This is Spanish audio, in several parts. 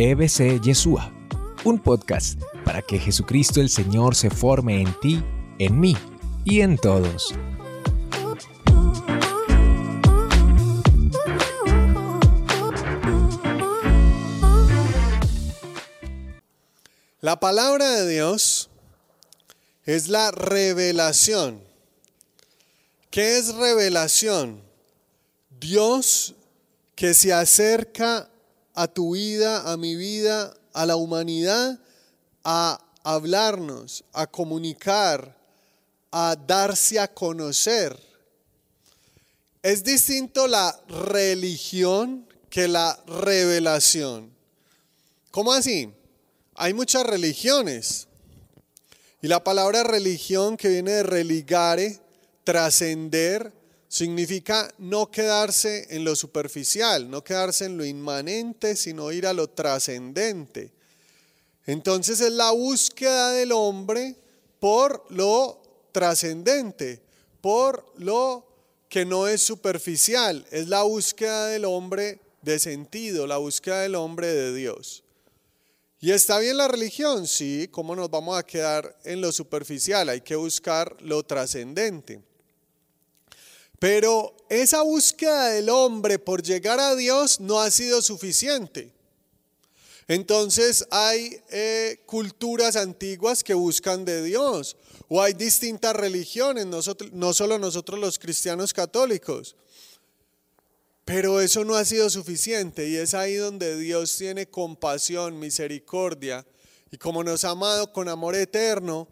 EBC Yeshua, un podcast para que Jesucristo el Señor se forme en ti, en mí y en todos. La palabra de Dios es la revelación. ¿Qué es revelación? Dios que se acerca a tu vida, a mi vida, a la humanidad, a hablarnos, a comunicar, a darse a conocer. Es distinto la religión que la revelación. ¿Cómo así? Hay muchas religiones. Y la palabra religión que viene de religare, trascender, significa no quedarse en lo superficial, no quedarse en lo inmanente, sino ir a lo trascendente. Entonces es la búsqueda del hombre por lo trascendente, por lo que no es superficial, es la búsqueda del hombre de sentido, la búsqueda del hombre de Dios. ¿Y está bien la religión? Sí, ¿cómo nos vamos a quedar en lo superficial? Hay que buscar lo trascendente. Pero esa búsqueda del hombre por llegar a Dios no ha sido suficiente. Entonces hay eh, culturas antiguas que buscan de Dios, o hay distintas religiones, no solo nosotros los cristianos católicos. Pero eso no ha sido suficiente y es ahí donde Dios tiene compasión, misericordia y como nos ha amado con amor eterno,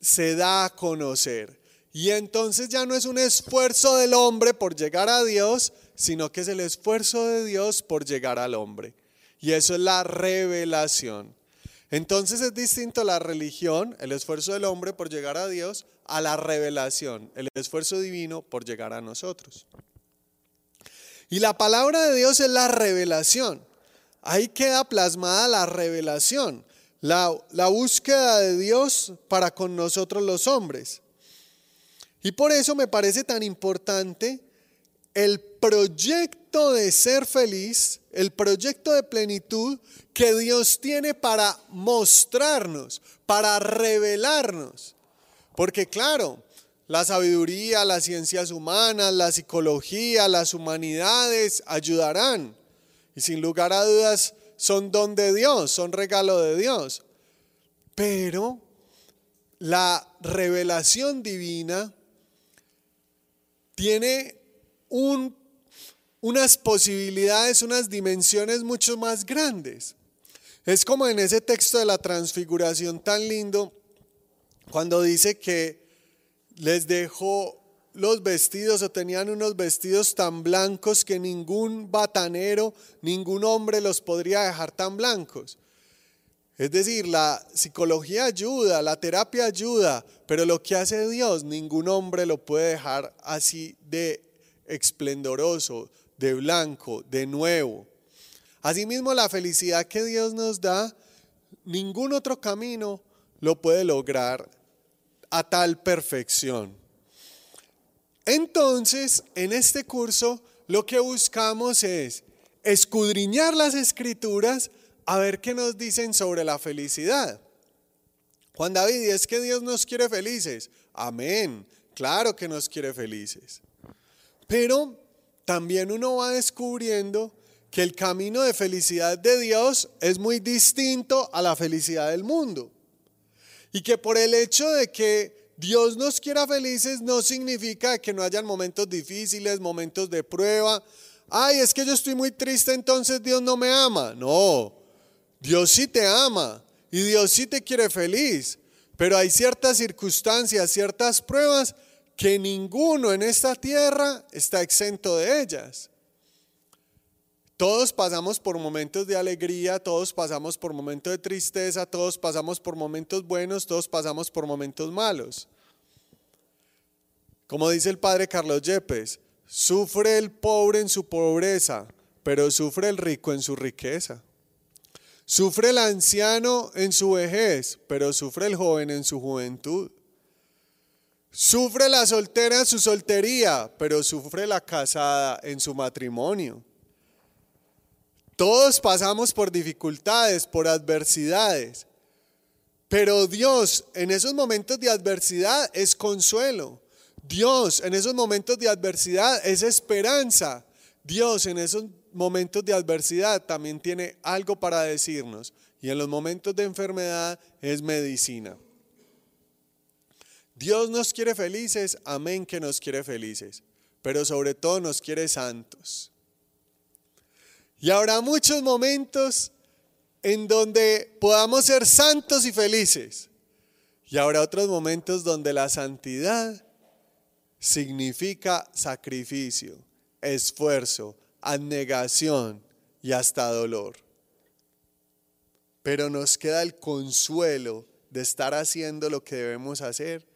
se da a conocer. Y entonces ya no es un esfuerzo del hombre por llegar a Dios, sino que es el esfuerzo de Dios por llegar al hombre. Y eso es la revelación. Entonces es distinto la religión, el esfuerzo del hombre por llegar a Dios, a la revelación, el esfuerzo divino por llegar a nosotros. Y la palabra de Dios es la revelación. Ahí queda plasmada la revelación, la, la búsqueda de Dios para con nosotros los hombres. Y por eso me parece tan importante el proyecto de ser feliz, el proyecto de plenitud que Dios tiene para mostrarnos, para revelarnos. Porque claro, la sabiduría, las ciencias humanas, la psicología, las humanidades ayudarán. Y sin lugar a dudas son don de Dios, son regalo de Dios. Pero la revelación divina tiene unas posibilidades, unas dimensiones mucho más grandes. Es como en ese texto de la transfiguración tan lindo, cuando dice que les dejó los vestidos o tenían unos vestidos tan blancos que ningún batanero, ningún hombre los podría dejar tan blancos. Es decir, la psicología ayuda, la terapia ayuda, pero lo que hace Dios, ningún hombre lo puede dejar así de esplendoroso, de blanco, de nuevo. Asimismo, la felicidad que Dios nos da, ningún otro camino lo puede lograr a tal perfección. Entonces, en este curso, lo que buscamos es escudriñar las escrituras a ver qué nos dicen sobre la felicidad. Juan David, es que Dios nos quiere felices. Amén. Claro que nos quiere felices. Pero también uno va descubriendo que el camino de felicidad de Dios es muy distinto a la felicidad del mundo. Y que por el hecho de que Dios nos quiera felices no significa que no hayan momentos difíciles, momentos de prueba. Ay, es que yo estoy muy triste, entonces Dios no me ama. No, Dios sí te ama y Dios sí te quiere feliz, pero hay ciertas circunstancias, ciertas pruebas que ninguno en esta tierra está exento de ellas. Todos pasamos por momentos de alegría, todos pasamos por momentos de tristeza, todos pasamos por momentos buenos, todos pasamos por momentos malos. Como dice el padre Carlos Yepes, sufre el pobre en su pobreza, pero sufre el rico en su riqueza. Sufre el anciano en su vejez, pero sufre el joven en su juventud. Sufre la soltera en su soltería, pero sufre la casada en su matrimonio. Todos pasamos por dificultades, por adversidades. Pero Dios en esos momentos de adversidad es consuelo. Dios en esos momentos de adversidad es esperanza. Dios en esos momentos de adversidad también tiene algo para decirnos. Y en los momentos de enfermedad es medicina. Dios nos quiere felices, amén que nos quiere felices, pero sobre todo nos quiere santos. Y habrá muchos momentos en donde podamos ser santos y felices. Y habrá otros momentos donde la santidad significa sacrificio, esfuerzo, abnegación y hasta dolor. Pero nos queda el consuelo de estar haciendo lo que debemos hacer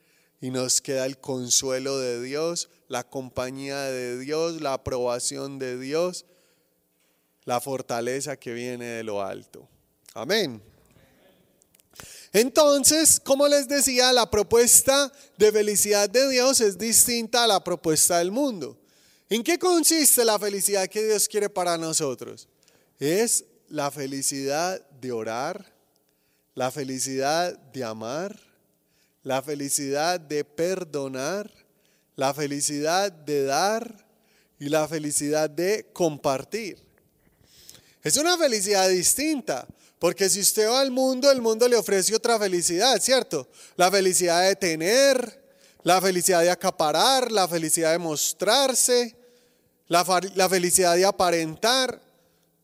y nos queda el consuelo de Dios, la compañía de Dios, la aprobación de Dios, la fortaleza que viene de lo alto. Amén. Entonces, como les decía, la propuesta de felicidad de Dios es distinta a la propuesta del mundo. ¿En qué consiste la felicidad que Dios quiere para nosotros? Es la felicidad de orar, la felicidad de amar, la felicidad de perdonar, la felicidad de dar y la felicidad de compartir. Es una felicidad distinta, porque si usted va al mundo, el mundo le ofrece otra felicidad, ¿cierto? La felicidad de tener, la felicidad de acaparar, la felicidad de mostrarse, la, felicidad de aparentar,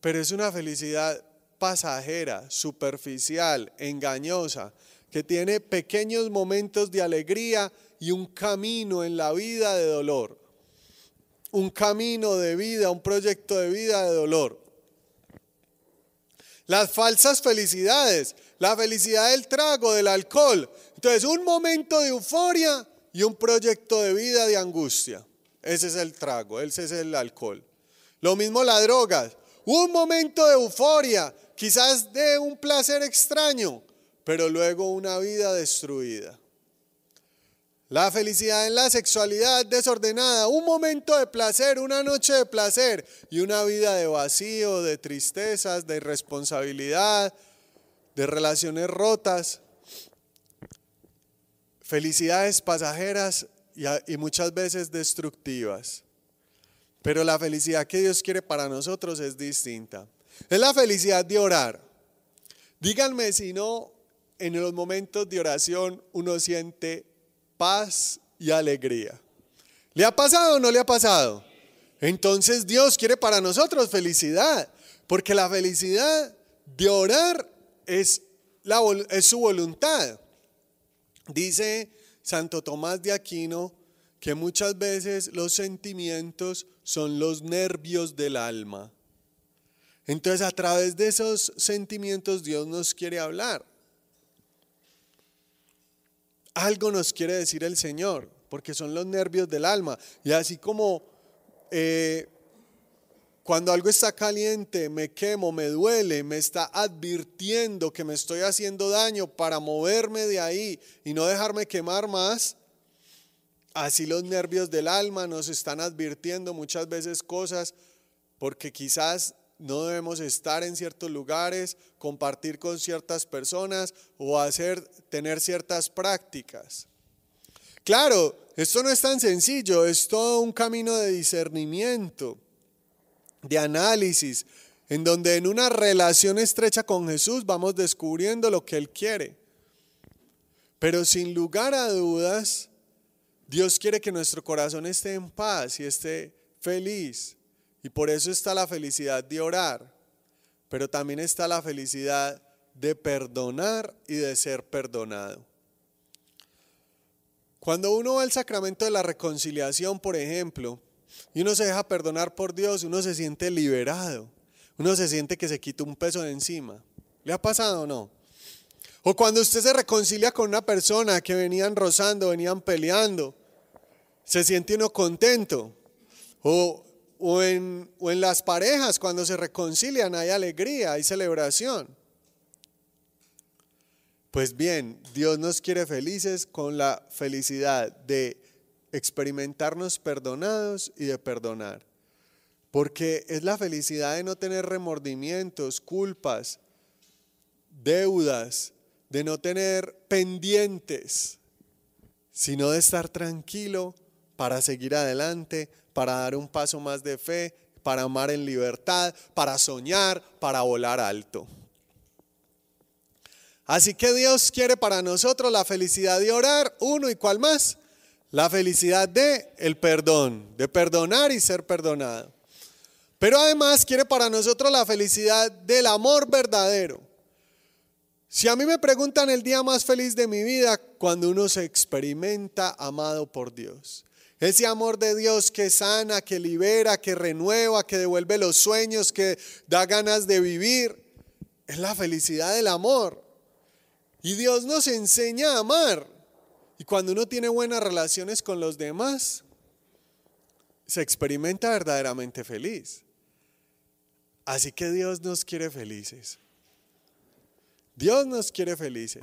pero es una felicidad pasajera, superficial, engañosa, que tiene pequeños momentos de alegría y un camino en la vida de dolor. Un camino de vida, un proyecto de vida de dolor. Las falsas felicidades, la felicidad del trago, del alcohol. Entonces, un momento de euforia y un proyecto de vida de angustia. Ese es el trago, ese es el alcohol. Lo mismo la droga. Un momento de euforia, quizás de un placer extraño, pero luego una vida destruida. La felicidad en la sexualidad desordenada, un momento de placer, una noche de placer y una vida de vacío, de tristezas, de irresponsabilidad, de relaciones rotas. Felicidades pasajeras y, muchas veces destructivas. Pero la felicidad que Dios quiere para nosotros es distinta. Es la felicidad de orar. Díganme si no en los momentos de oración uno siente paz y alegría. ¿Le ha pasado o no le ha pasado? Entonces Dios quiere para nosotros felicidad, porque la felicidad de orar es, su voluntad. Dice Santo Tomás de Aquino que muchas veces los sentimientos son los nervios del alma. Entonces a través de esos sentimientos Dios nos quiere hablar. Algo nos quiere decir el Señor, porque son los nervios del alma. Y así como eh, cuando algo está caliente, me quemo, me duele, me está advirtiendo que me estoy haciendo daño para moverme de ahí y no dejarme quemar más, así los nervios del alma nos están advirtiendo muchas veces cosas porque quizás no debemos estar en ciertos lugares, compartir con ciertas personas o hacer, tener ciertas prácticas. Claro, esto no es tan sencillo, es todo un camino de discernimiento, de análisis, en donde en una relación estrecha con Jesús vamos descubriendo lo que Él quiere. Pero sin lugar a dudas, Dios quiere que nuestro corazón esté en paz y esté feliz. Y por eso está la felicidad de orar, pero también está la felicidad de perdonar y de ser perdonado. Cuando uno va al sacramento de la reconciliación, por ejemplo, y uno se deja perdonar por Dios, uno se siente liberado, uno se siente que se quita un peso de encima. ¿Le ha pasado o no? O cuando usted se reconcilia con una persona que venían rozando, venían peleando, se siente uno contento. O o en, las parejas, cuando se reconcilian, hay alegría, hay celebración. Pues bien, Dios nos quiere felices con la felicidad de experimentarnos perdonados y de perdonar. Porque es la felicidad de no tener remordimientos, culpas, deudas, de no tener pendientes, sino de estar tranquilo para seguir adelante, para dar un paso más de fe, para amar en libertad, para soñar, para volar alto. Así que Dios quiere para nosotros la felicidad de orar, uno y cuál más, la felicidad de el perdón, de perdonar y ser perdonado. Pero además quiere para nosotros la felicidad del amor verdadero. Si a mí me preguntan el día más feliz de mi vida, cuando uno se experimenta amado por Dios. Ese amor de Dios que sana, que libera, que renueva, que devuelve los sueños, que da ganas de vivir, es la felicidad del amor. Y Dios nos enseña a amar. Y cuando uno tiene buenas relaciones con los demás, se experimenta verdaderamente feliz. Así que Dios nos quiere felices. Dios nos quiere felices.